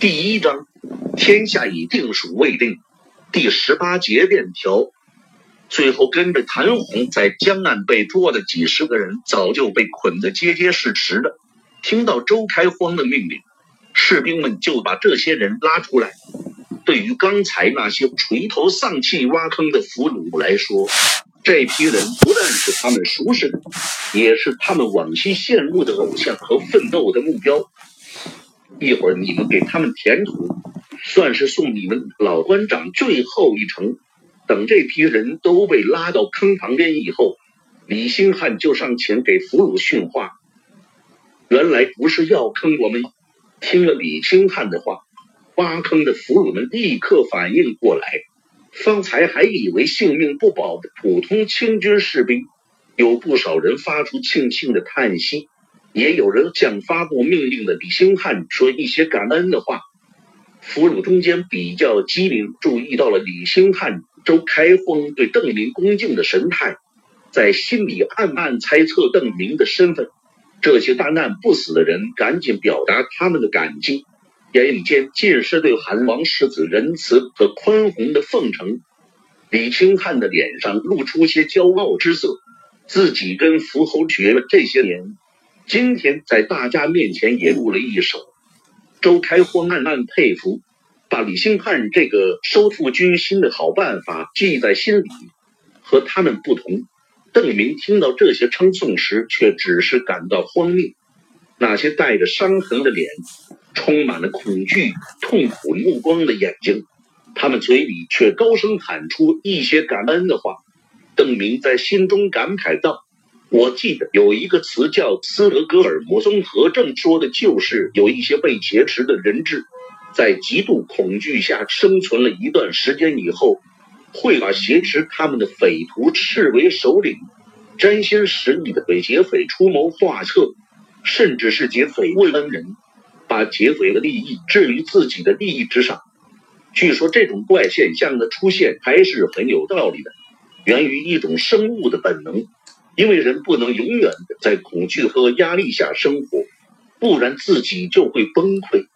第一章，天下已定属未定。第十八节链条。最后跟着谭红在江岸被捉的几十个人，早就被捆得结结实实的。听到周开荒的命令，士兵们就把这些人拉出来。对于刚才那些垂头丧气挖坑的俘虏来说，这批人不但是他们熟识的，也是他们往昔羡慕的偶像和奋斗的目标。一会儿你们给他们填土，算是送你们老官长最后一程。等这批人都被拉到坑旁边以后，李兴汉就上前给俘虏训话。原来不是要坑我们。听了李兴汉的话，挖坑的俘虏们立刻反应过来。方才还以为性命不保的普通清军士兵，有不少人发出庆幸的叹息，也有人向发布命令的李兴汉说一些感恩的话。俘虏中间比较机灵，注意到了李兴汉。周开荒对邓明恭敬的神态，在心里暗暗猜测邓明的身份。这些大难不死的人赶紧表达他们的感激，言语间尽是对韩王世子仁慈和宽宏的奉承。李清汉的脸上露出些骄傲之色，自己跟伏侯学了这些年，今天在大家面前也露了一手。周开荒暗暗佩服。把李兴汉这个收复军心的好办法记在心里。和他们不同，邓明听到这些称颂时，却只是感到荒谬。那些带着伤痕的脸，充满了恐惧、痛苦目光的眼睛，他们嘴里却高声喊出一些感恩的话。邓明在心中感慨道：“我记得有一个词叫斯德哥尔摩综合症，说的就是有一些被劫持的人质。”在极度恐惧下生存了一段时间以后，会把挟持他们的匪徒视为首领，真心实意的给劫匪出谋划策，甚至是劫匪为恩人，把劫匪的利益置于自己的利益之上。据说这种怪现象的出现还是很有道理的，源于一种生物的本能，因为人不能永远的在恐惧和压力下生活，不然自己就会崩溃。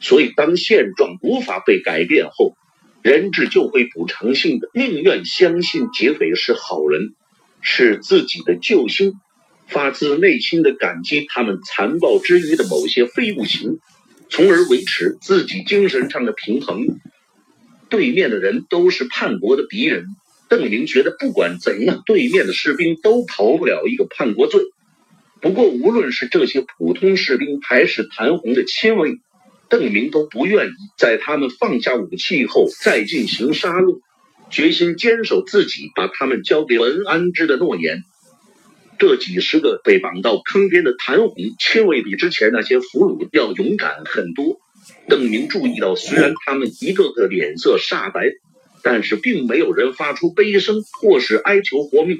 所以，当现状无法被改变后，人质就会补偿性的宁愿相信劫匪是好人，是自己的救星，发自内心的感激他们残暴之余的某些非物行，从而维持自己精神上的平衡。对面的人都是叛国的敌人，邓明觉得不管怎样，对面的士兵都逃不了一个叛国罪。不过，无论是这些普通士兵，还是谭红的亲卫。邓明都不愿意在他们放下武器后再进行杀戮，决心坚守自己把他们交给文安之的诺言。这几十个被绑到坑边的谭红亲卫比之前那些俘虏要勇敢很多。邓明注意到，虽然他们一个个脸色煞白，但是并没有人发出悲声或是哀求活命。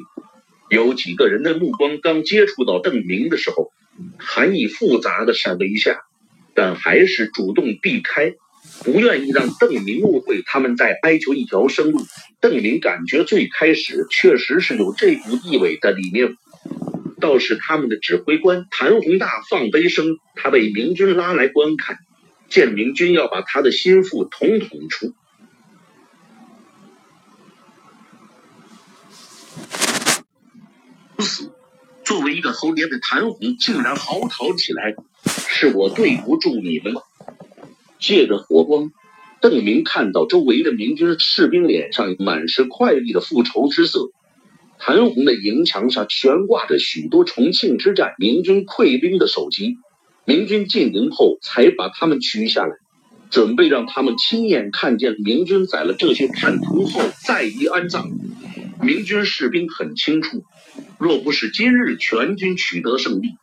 有几个人的目光刚接触到邓明的时候，含义复杂的闪了一下。但还是主动避开，不愿意让邓明误会他们在哀求一条生路。邓明感觉最开始确实是有这股意味在里面。倒是他们的指挥官谭宏大放悲声，他被明军拉来观看，见明军要把他的心腹统统除死。作为一个猴年的谭红竟然嚎啕起来，是我对不住你们了。借着火光，邓明看到周围的明军士兵脸上满是快意的复仇之色。谭红的营墙上悬挂着许多重庆之战明军溃兵的首级，明军进营后才把他们取下来，准备让他们亲眼看见明军宰了这些叛徒后再一安葬。明军士兵很清楚。若不是今日全军取得胜利，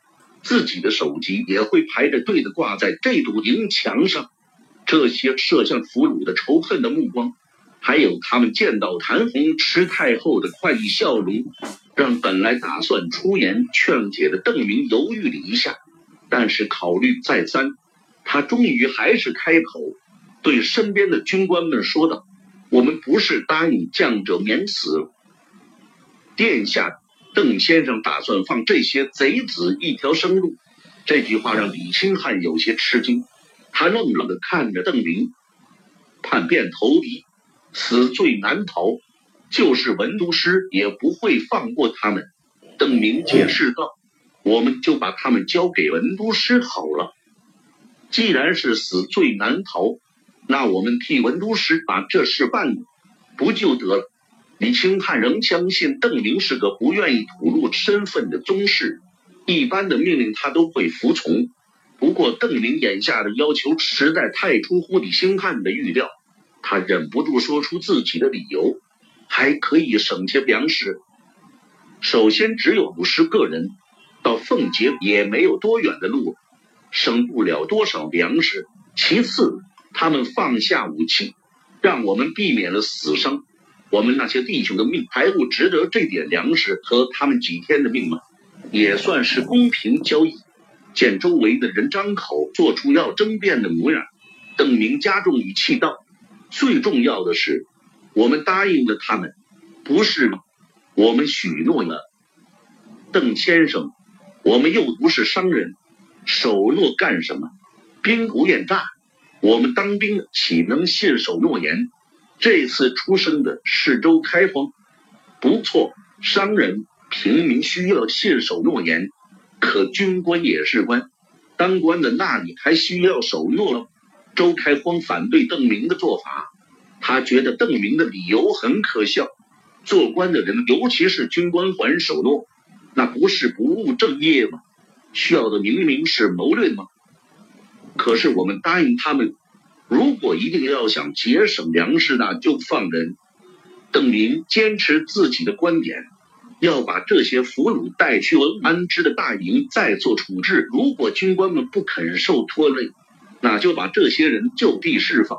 自己的首级也会排着队的挂在这堵营墙上。这些射向俘虏的仇恨的目光，还有他们见到谭红吃太后的快意笑容，让本来打算出言劝解的邓明犹豫了一下。但是考虑再三，他终于还是开口，对身边的军官们说道：“我们不是答应降者免死，殿下。”邓先生打算放这些贼子一条生路，这句话让李清汉有些吃惊。他愣愣地看着邓明，叛变投敌，死罪难逃，就是文都师也不会放过他们。邓明解释道：“我们就把他们交给文都师好了。既然是死罪难逃，那我们替文都师把这事办了，不就得了？”李清汉仍相信邓明是个不愿意吐露身份的宗室，一般的命令他都会服从。不过邓明眼下的要求实在太出乎李兴汉的预料，他忍不住说出自己的理由，还可以省些粮食。首先只有五十个人，到凤节也没有多远的路，省不了多少粮食。其次，他们放下武器，让我们避免了死伤。我们那些弟兄的命还不值得这点粮食和他们几天的命吗？也算是公平交易。见周围的人张口做出要争辩的模样，邓明加重语气道：“最重要的是，我们答应了他们，不是吗？我们许诺了，邓先生，我们又不是商人，守诺干什么？兵不厌诈，我们当兵岂能信守诺言？这次出生的是周开荒，不错，商人平民需要信守诺言。”可军官也是官，当官的那里还需要守诺？周开荒反对邓明的做法，他觉得邓明的理由很可笑。做官的人，尤其是军官，还守诺，那不是不务正业吗？需要的明明是谋略吗？可是我们答应他们，如果一定要想节省粮食，那就放人。邓明坚持自己的观点。要把这些俘虏带去安之的大营，再做处置。如果军官们不肯受拖累，那就把这些人就地释放。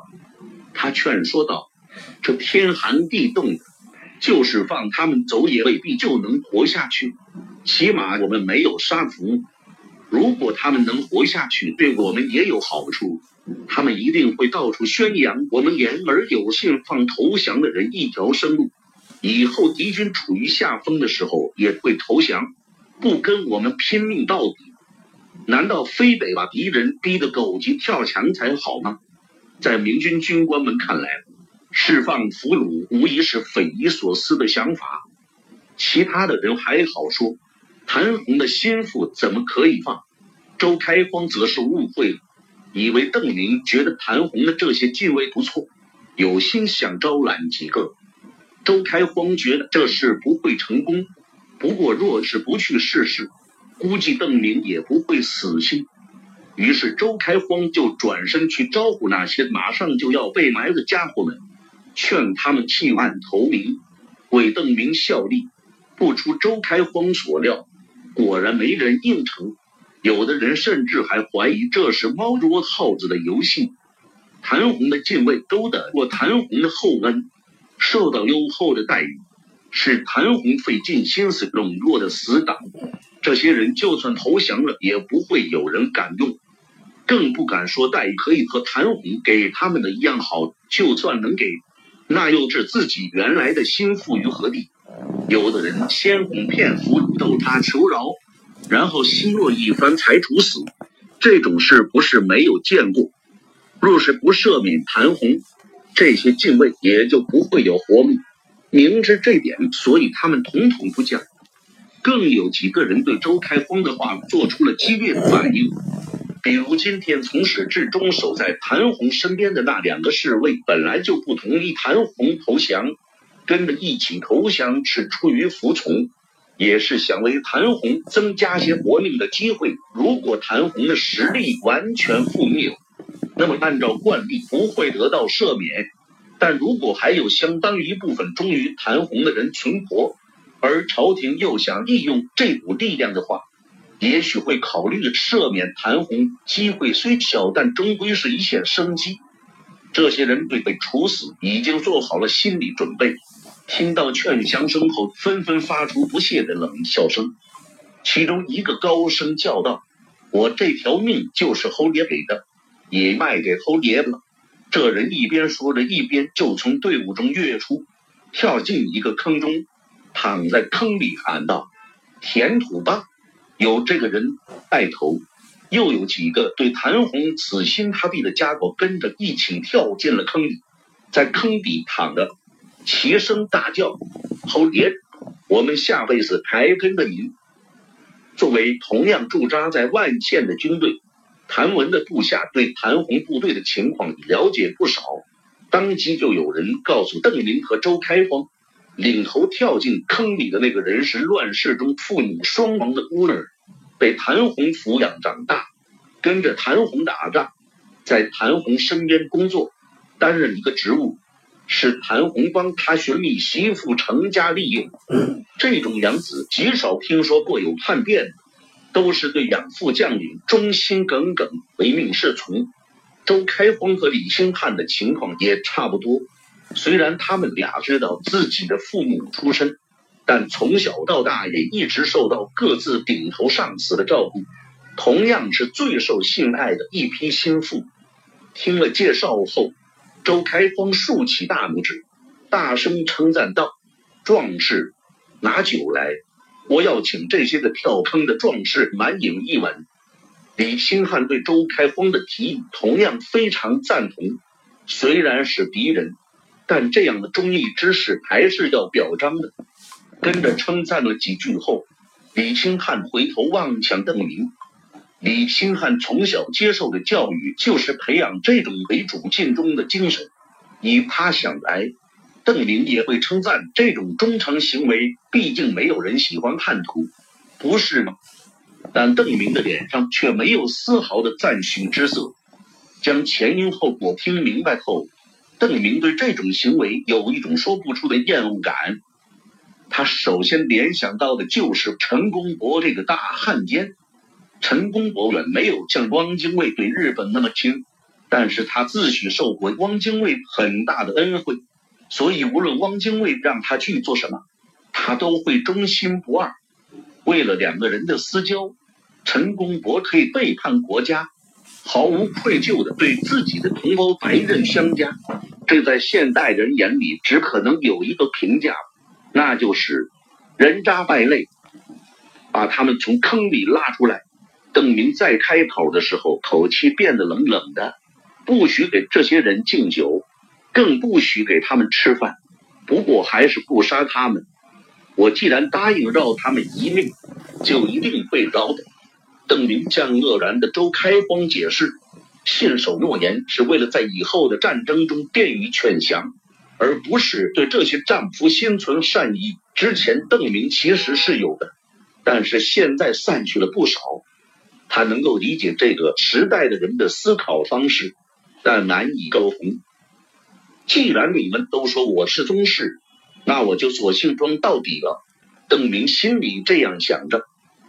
他劝说道：“这天寒地冻，就是放他们走，也未必就能活下去。起码我们没有杀俘。如果他们能活下去，对我们也有好处。他们一定会到处宣扬我们言而有信，放投降的人一条生路。”以后敌军处于下风的时候也会投降，不跟我们拼命到底。难道非得把敌人逼得狗急跳墙才好吗？在明军军官们看来，释放俘虏无疑是匪夷所思的想法。其他的人还好说，谭红的心腹怎么可以放？周开荒则是误会了，以为邓明觉得谭红的这些近卫不错，有心想招揽几个。周开荒觉得这事不会成功，不过若是不去试试，估计邓明也不会死心。于是周开荒就转身去招呼那些马上就要被埋的家伙们，劝他们弃暗投明，为邓明效力。不出周开荒所料，果然没人应承。有的人甚至还怀疑这是猫捉耗子的游戏。谭红的禁卫都得过谭红的厚恩。受到优厚的待遇，是谭红费尽心思笼络的死党。这些人就算投降了，也不会有人敢用，更不敢说待遇可以和谭红给他们的一样好。就算能给，那又置自己原来的心腹于何地？有的人先哄骗俘虏，逗他求饶，然后奚落一番才处死。这种事不是没有见过。若是不赦免谭红，这些禁卫也就不会有活路。明知这点，所以他们统统不降。更有几个人对周开荒的话做出了激烈的反应。比如今天从始至终守在谭红身边的那两个侍卫，本来就不同意谭红投降，跟着一起投降是出于服从，也是想为谭红增加些活命的机会。如果谭红的实力完全覆灭，那么，按照惯例不会得到赦免，但如果还有相当一部分忠于谭红的人存活，而朝廷又想利用这股力量的话，也许会考虑赦免谭红。机会虽小，但终归是一线生机。这些人对被处死已经做好了心理准备，听到劝降声后，纷纷发出不屑的冷笑声。其中一个高声叫道：“我这条命就是侯爷给的。”也卖给侯爷了。这人一边说着，一边就从队伍中跃出，跳进一个坑中，躺在坑里喊道：“填土吧！”有这个人带头，又有几个对谭红死心塌地的家伙跟着一起跳进了坑里，在坑底躺着，齐声大叫：“侯爷，我们下辈子还跟着您。”作为同样驻扎在万县的军队，谭文的部下对谭红部队的情况了解不少，当即就有人告诉邓林和周开封，领头跳进坑里的那个人是乱世中父母双亡的孤儿。被谭红抚养长大，跟着谭红打仗，在谭红身边工作，担任一个职务，是谭红帮他寻觅媳妇成家立业。这种养子极少听说过有叛变的，都是对养父将领忠心耿耿，唯命是从。周开荒和李兴汉的情况也差不多，虽然他们俩知道自己的父母出身。但从小到大也一直受到各自顶头上司的照顾，同样是最受信赖的一批心腹。听了介绍后，周开封竖起大拇指，大声称赞道：“壮士，拿酒来，我要请这些个跳坑的壮士满饮一碗。”李兴汉对周开封的提议同样非常赞同，虽然是敌人，但这样的忠义之士还是要表彰的。跟着称赞了几句后，李兴汉回头望向邓明。李兴汉从小接受的教育就是培养这种为主尽忠的精神。以他想来，邓明也会称赞这种忠诚行为。毕竟没有人喜欢叛徒，不是吗？但邓明的脸上却没有丝毫的赞许之色。将前因后果听明白后，邓明对这种行为有一种说不出的厌恶感。他首先联想到的就是陈公博这个大汉奸。陈公博远没有像汪精卫对日本那么亲，但是他自诩受过汪精卫很大的恩惠，所以无论汪精卫让他去做什么，他都会忠心不二。为了两个人的私交，陈公博可以背叛国家，毫无愧疚的对自己的同胞白刃相加。这在现代人眼里只可能有一个评价。那就是人渣败类，把他们从坑里拉出来。邓明在开口的时候，口气变得冷冷的，不许给这些人敬酒，更不许给他们吃饭。不过还是不杀他们。我既然答应饶他们一命，就一定会饶的。邓明向愕然的周开封解释，信守诺言是为了在以后的战争中便于劝降。而不是对这些战俘心存善意。之前邓明其实是有的，但是现在散去了不少。他能够理解这个时代的人的思考方式，但难以沟通。既然你们都说我是宗室，那我就索性装到底了。邓明心里这样想着，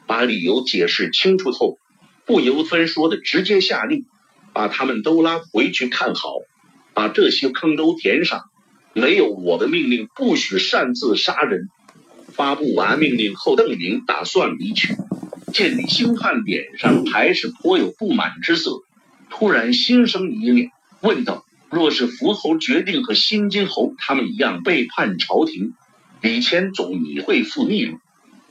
把理由解释清楚后，不由分说的直接下令，把他们都拉回去看好，把这些坑都填上。没有我的命令，不许擅自杀人。发布完命令后，邓明打算离去。见李兴汉脸上还是颇有不满之色，突然心生一念，问道：“若是福侯决定和新津侯他们一样背叛朝廷，李谦总你会复逆吗？”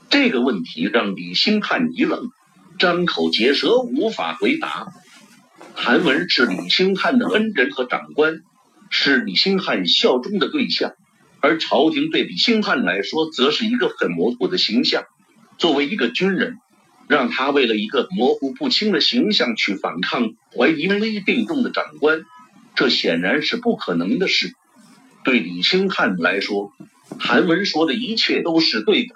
这个问题让李兴汉一愣，张口结舌，无法回答。韩文是李兴汉的恩人和长官。是李兴汉效忠的对象，而朝廷对李兴汉来说，则是一个很模糊的形象。作为一个军人，让他为了一个模糊不清的形象去反抗怀疑危定重的长官，这显然是不可能的事。对李兴汉来说，谭文说的一切都是对的。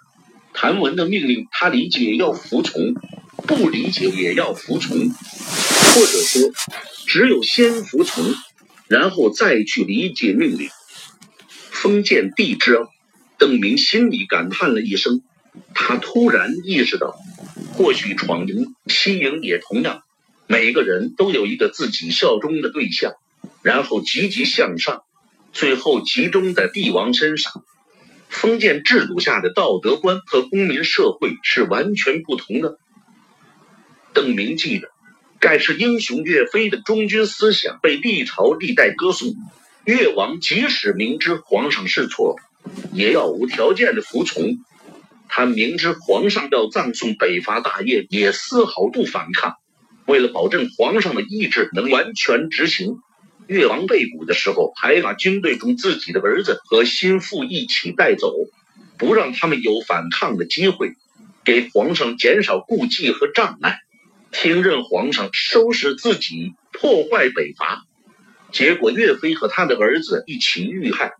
谭文的命令，他理解要服从，不理解也要服从，或者说，只有先服从。然后再去理解命令。封建帝制，邓明心里感叹了一声。他突然意识到，或许闯营、西营也同样，每个人都有一个自己效忠的对象，然后积极向上，最后集中在帝王身上。封建制度下的道德观和公民社会是完全不同的。邓明记得。盖世英雄岳飞的忠君思想被历朝历代歌颂，岳王即使明知皇上是错，也要无条件的服从。他明知皇上要葬送北伐大业，也丝毫不反抗。为了保证皇上的意志能完全执行，越王被捕的时候，还把军队中自己的儿子和心腹一起带走，不让他们有反抗的机会，给皇上减少顾忌和障碍，听任皇上收拾自己，破坏北伐。结果岳飞和他的儿子一起遇害。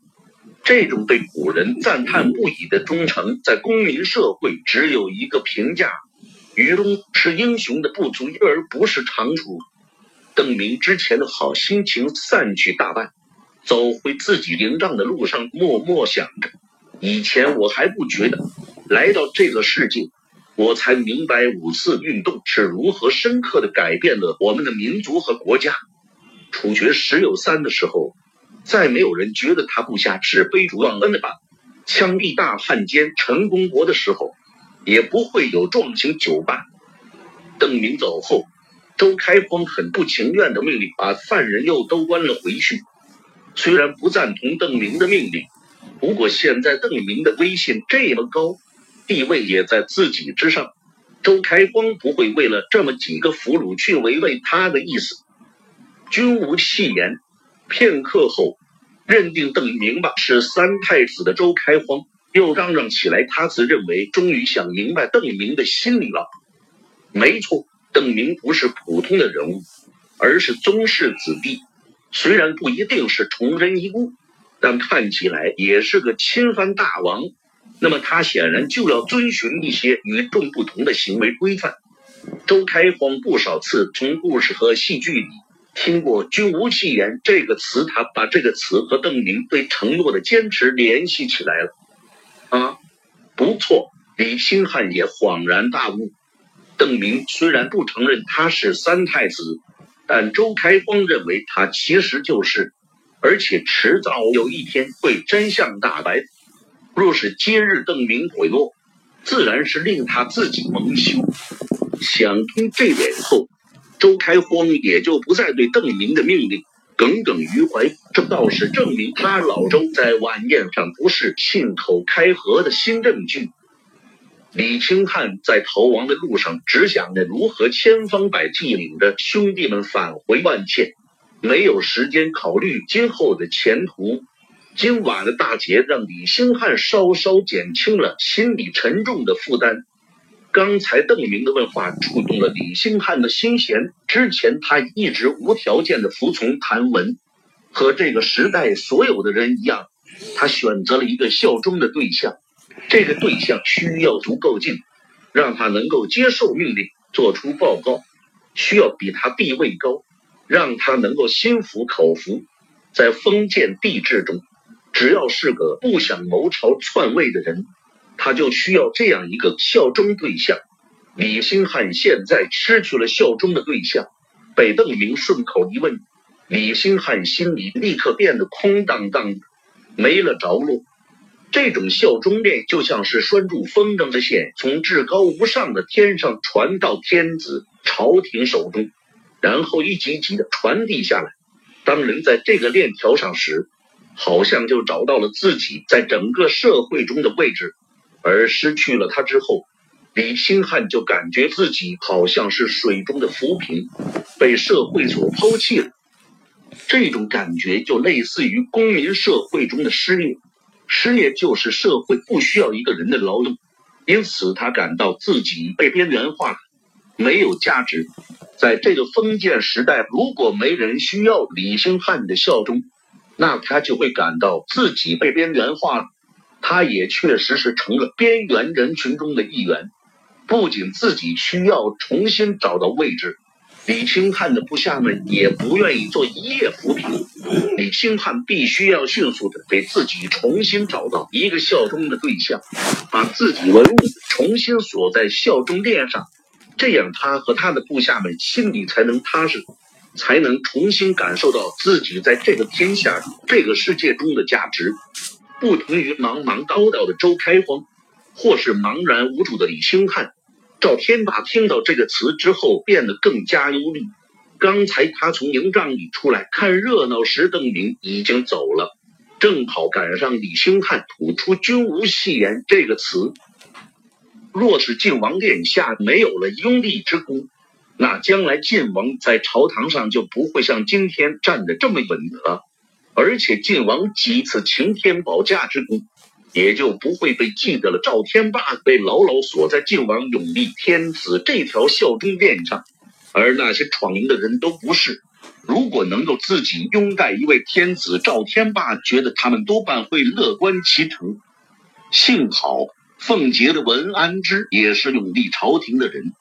这种对古人赞叹不已的忠诚，在公民社会只有一个评价。于东是英雄的不足，而不是长处。邓明之前的好心情散去大半，走回自己营帐的路上，默默想着：以前我还不觉得，来到这个世界，我才明白五四运动是如何深刻的改变了我们的民族和国家。处决石有三的时候，再没有人觉得他部下是卑主忘恩的吧？枪毙大汉奸陈公博的时候。也不会有壮行酒吧。邓明走后，周开荒很不情愿的命令把犯人又都关了回去。虽然不赞同邓明的命令，不过现在邓明的威信这么高，地位也在自己之上，周开荒不会为了这么几个俘虏去违背他的意思。君无戏言。片刻后，认定邓明吧是三太子的周开荒。又嚷嚷起来，他自认为终于想明白邓明的心理了。没错，邓明不是普通的人物，而是宗室子弟。虽然不一定是崇祯遗孤，但看起来也是个亲藩大王。那么他显然就要遵循一些与众不同的行为规范。周开荒不少次从故事和戏剧里听过“君无戏言”这个词，他把这个词和邓明对承诺的坚持联系起来了。啊，不错，李兴汉也恍然大悟。邓明虽然不承认他是三太子，但周开荒认为他其实就是，而且迟早有一天会真相大白。若是今日邓明悔诺，自然是令他自己蒙羞。想通这点后，周开荒也就不再对邓明的命令。耿耿于怀，这倒是证明他老周在晚宴上不是信口开河的新证据。李清汉在逃亡的路上，只想着如何千方百计领着兄弟们返回万茜，没有时间考虑今后的前途。今晚的大捷让李兴汉稍稍减轻了心理沉重的负担。刚才邓明的问话触动了李兴汉的心弦。之前他一直无条件的服从谭文，和这个时代所有的人一样，他选择了一个效忠的对象。这个对象需要足够近，让他能够接受命令，做出报告；需要比他地位高，让他能够心服口服。在封建帝制中，只要是个不想谋朝篡位的人。他就需要这样一个效忠对象。李兴汉现在失去了效忠的对象，被邓明顺口一问，李兴汉心里立刻变得空荡荡的，没了着落。这种效忠链就像是拴住风筝的线，从至高无上的天上传到天子朝廷手中，然后一级级的传递下来。当人在这个链条上时，好像就找到了自己在整个社会中的位置。而失去了他之后，李兴汉就感觉自己好像是水中的浮萍，被社会所抛弃了。这种感觉就类似于公民社会中的失业，失业就是社会不需要一个人的劳动，因此他感到自己被边缘化，没有价值。在这个封建时代，如果没人需要李兴汉的效忠，那他就会感到自己被边缘化了。他也确实是成了边缘人群中的一员，不仅自己需要重新找到位置，李清汉的部下们也不愿意做一夜浮萍。李清汉必须要迅速的给自己重新找到一个效忠的对象，把自己文物重新锁在效忠链上，这样他和他的部下们心里才能踏实，才能重新感受到自己在这个天下、这个世界中的价值。不同于茫茫叨叨的周开荒，或是茫然无助的李兴汉，赵天霸听到这个词之后变得更加忧虑。刚才他从营帐里出来看热闹时，邓明已经走了，正好赶上李兴汉吐出“君无戏言”这个词。若是晋王殿下没有了拥立之功，那将来晋王在朝堂上就不会像今天站得这么稳了。而且晋王几次擎天保驾之功，也就不会被记得了。赵天霸被牢牢锁在晋王永立天子这条效忠链上，而那些闯营的人都不是。如果能够自己拥戴一位天子，赵天霸觉得他们多半会乐观其成。幸好凤杰的文安之也是永历朝廷的人。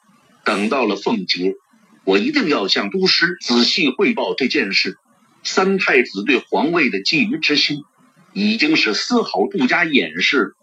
等到了凤杰，我一定要向都师仔细汇报这件事。三太子对皇位的觊觎之心，已经是丝毫不加掩饰。